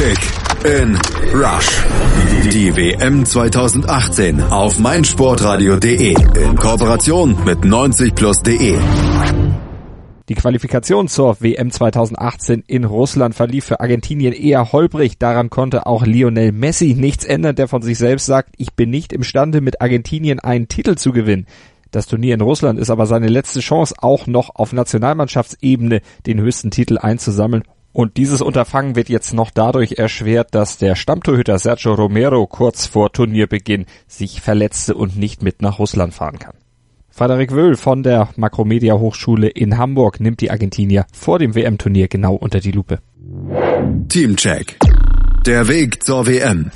Kick in Rush. Die WM 2018 auf meinsportradio.de in Kooperation mit 90plus.de. Die Qualifikation zur WM 2018 in Russland verlief für Argentinien eher holprig. Daran konnte auch Lionel Messi nichts ändern, der von sich selbst sagt, ich bin nicht imstande, mit Argentinien einen Titel zu gewinnen. Das Turnier in Russland ist aber seine letzte Chance, auch noch auf Nationalmannschaftsebene den höchsten Titel einzusammeln. Und dieses Unterfangen wird jetzt noch dadurch erschwert, dass der Stammtorhüter Sergio Romero kurz vor Turnierbeginn sich verletzte und nicht mit nach Russland fahren kann. Frederik Wöhl von der Makromedia Hochschule in Hamburg nimmt die Argentinier vor dem WM-Turnier genau unter die Lupe. Teamcheck. Der Weg zur WM.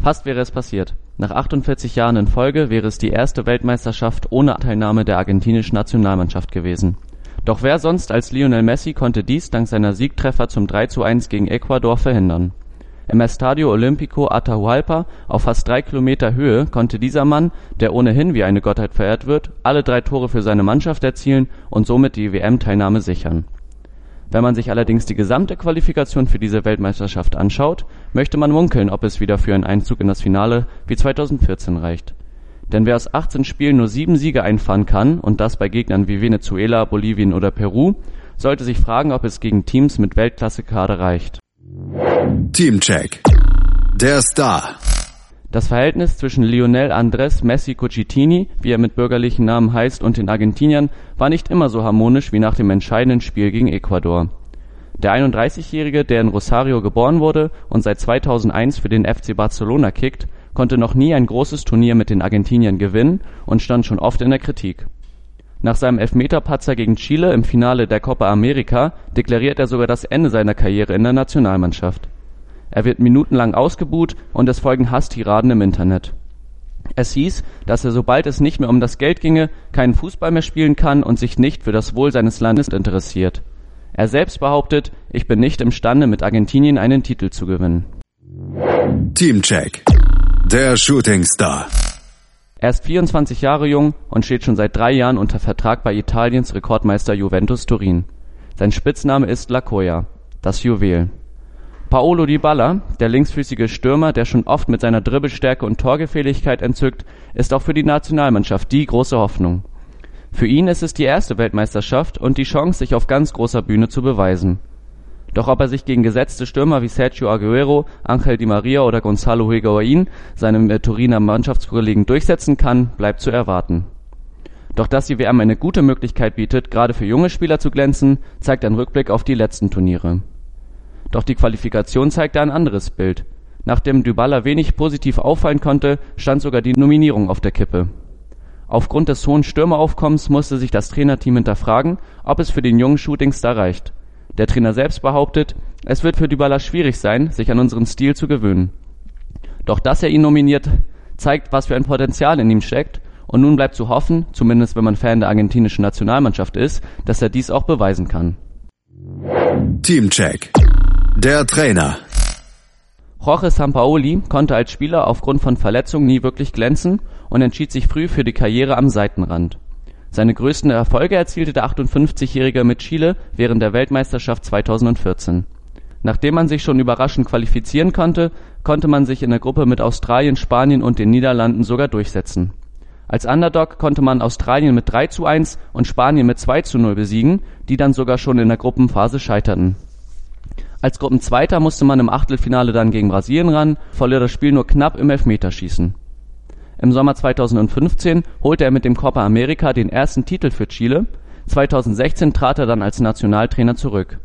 Fast wäre es passiert. Nach 48 Jahren in Folge wäre es die erste Weltmeisterschaft ohne Teilnahme der argentinischen Nationalmannschaft gewesen. Doch wer sonst als Lionel Messi konnte dies dank seiner Siegtreffer zum 3:1 gegen Ecuador verhindern im Estadio Olímpico Atahualpa auf fast drei Kilometer Höhe konnte dieser Mann, der ohnehin wie eine Gottheit verehrt wird, alle drei Tore für seine Mannschaft erzielen und somit die WM-Teilnahme sichern. Wenn man sich allerdings die gesamte Qualifikation für diese Weltmeisterschaft anschaut, möchte man munkeln, ob es wieder für einen Einzug in das Finale wie 2014 reicht. Denn wer aus 18 Spielen nur sieben Siege einfahren kann und das bei Gegnern wie Venezuela, Bolivien oder Peru, sollte sich fragen, ob es gegen Teams mit Weltklasse-Kader reicht Teamcheck. Der Star. Das Verhältnis zwischen Lionel Andrés Messi Cucitini, wie er mit bürgerlichen Namen heißt, und den Argentiniern war nicht immer so harmonisch wie nach dem entscheidenden Spiel gegen Ecuador. Der 31-Jährige, der in Rosario geboren wurde und seit 2001 für den FC Barcelona kickt, konnte noch nie ein großes Turnier mit den Argentiniern gewinnen und stand schon oft in der Kritik nach seinem Elfmeterpatzer gegen Chile im Finale der Copa América deklariert er sogar das Ende seiner Karriere in der Nationalmannschaft. Er wird minutenlang ausgebuht und es folgen Hasstiraden im Internet. Es hieß, dass er, sobald es nicht mehr um das Geld ginge, keinen Fußball mehr spielen kann und sich nicht für das Wohl seines Landes interessiert. Er selbst behauptet, ich bin nicht imstande, mit Argentinien einen Titel zu gewinnen. Teamcheck. Der Shooting Star. Er ist 24 Jahre jung und steht schon seit drei Jahren unter Vertrag bei Italiens Rekordmeister Juventus Turin. Sein Spitzname ist La Coia, das Juwel. Paolo Dybala, der linksfüßige Stürmer, der schon oft mit seiner Dribbelstärke und Torgefähigkeit entzückt, ist auch für die Nationalmannschaft die große Hoffnung. Für ihn ist es die erste Weltmeisterschaft und die Chance, sich auf ganz großer Bühne zu beweisen doch ob er sich gegen gesetzte Stürmer wie Sergio Aguero, Angel Di Maria oder Gonzalo Higuain, seinem äh, Turiner Mannschaftskollegen, durchsetzen kann, bleibt zu erwarten. Doch dass die WM eine gute Möglichkeit bietet, gerade für junge Spieler zu glänzen, zeigt ein Rückblick auf die letzten Turniere. Doch die Qualifikation zeigte ein anderes Bild. Nachdem Dybala wenig positiv auffallen konnte, stand sogar die Nominierung auf der Kippe. Aufgrund des hohen Stürmeraufkommens musste sich das Trainerteam hinterfragen, ob es für den jungen Shootingstar reicht. Der Trainer selbst behauptet, es wird für Dybala schwierig sein, sich an unseren Stil zu gewöhnen. Doch dass er ihn nominiert, zeigt, was für ein Potenzial in ihm steckt und nun bleibt zu hoffen, zumindest wenn man Fan der argentinischen Nationalmannschaft ist, dass er dies auch beweisen kann. Teamcheck. Der Trainer. Jorge Sampaoli konnte als Spieler aufgrund von Verletzungen nie wirklich glänzen und entschied sich früh für die Karriere am Seitenrand. Seine größten Erfolge erzielte der 58-Jährige mit Chile während der Weltmeisterschaft 2014. Nachdem man sich schon überraschend qualifizieren konnte, konnte man sich in der Gruppe mit Australien, Spanien und den Niederlanden sogar durchsetzen. Als Underdog konnte man Australien mit 3 zu 1 und Spanien mit 2 zu 0 besiegen, die dann sogar schon in der Gruppenphase scheiterten. Als Gruppenzweiter musste man im Achtelfinale dann gegen Brasilien ran, verlor das Spiel nur knapp im Elfmeterschießen im Sommer 2015 holte er mit dem Copa América den ersten Titel für Chile, 2016 trat er dann als Nationaltrainer zurück.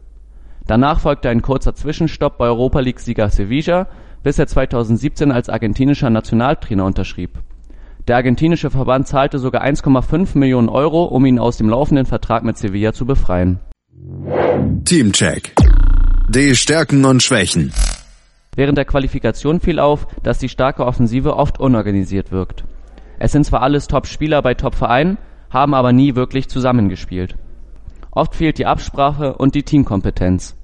Danach folgte ein kurzer Zwischenstopp bei Europa-League-Sieger Sevilla, bis er 2017 als argentinischer Nationaltrainer unterschrieb. Der argentinische Verband zahlte sogar 1,5 Millionen Euro, um ihn aus dem laufenden Vertrag mit Sevilla zu befreien. Teamcheck. Die Stärken und Schwächen. Während der Qualifikation fiel auf, dass die starke Offensive oft unorganisiert wirkt. Es sind zwar alles Top-Spieler bei Top-Vereinen, haben aber nie wirklich zusammengespielt. Oft fehlt die Absprache und die Teamkompetenz.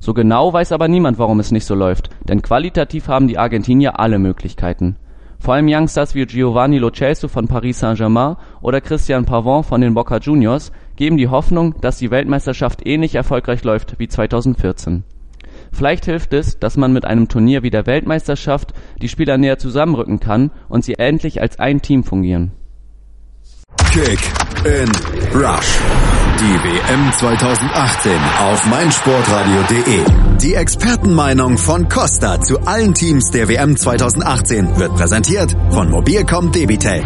So genau weiß aber niemand, warum es nicht so läuft, denn qualitativ haben die Argentinier alle Möglichkeiten. Vor allem Youngsters wie Giovanni Lo Celso von Paris Saint-Germain oder Christian Pavon von den Boca Juniors geben die Hoffnung, dass die Weltmeisterschaft ähnlich erfolgreich läuft wie 2014. Vielleicht hilft es, dass man mit einem Turnier wie der Weltmeisterschaft die Spieler näher zusammenrücken kann und sie endlich als ein Team fungieren. Kick in Rush. Die WM 2018 auf meinsportradio.de. Die Expertenmeinung von Costa zu allen Teams der WM 2018 wird präsentiert von Mobilcom Debitel.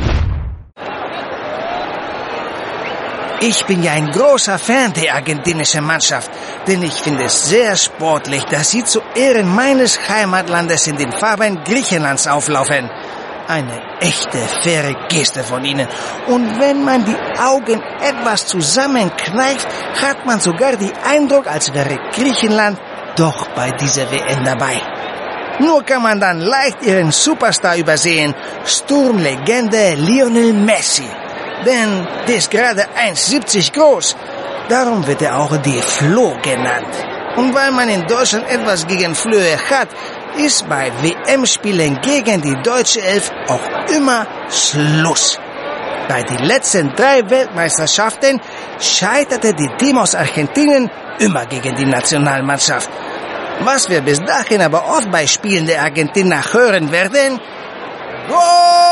Ich bin ja ein großer Fan der argentinischen Mannschaft, denn ich finde es sehr sportlich, dass sie zu Ehren meines Heimatlandes in den Farben Griechenlands auflaufen. Eine echte, faire Geste von ihnen. Und wenn man die Augen etwas zusammenkneift, hat man sogar den Eindruck, als wäre Griechenland doch bei dieser WM dabei. Nur kann man dann leicht ihren Superstar übersehen, Sturmlegende Lionel Messi. Denn der ist gerade 1,70 groß. Darum wird er auch die Flo genannt. Und weil man in Deutschland etwas gegen Flöhe hat, ist bei WM-Spielen gegen die deutsche Elf auch immer Schluss. Bei den letzten drei Weltmeisterschaften scheiterte die Team aus Argentinien immer gegen die Nationalmannschaft. Was wir bis dahin aber oft bei Spielen der Argentinier hören werden, Goal!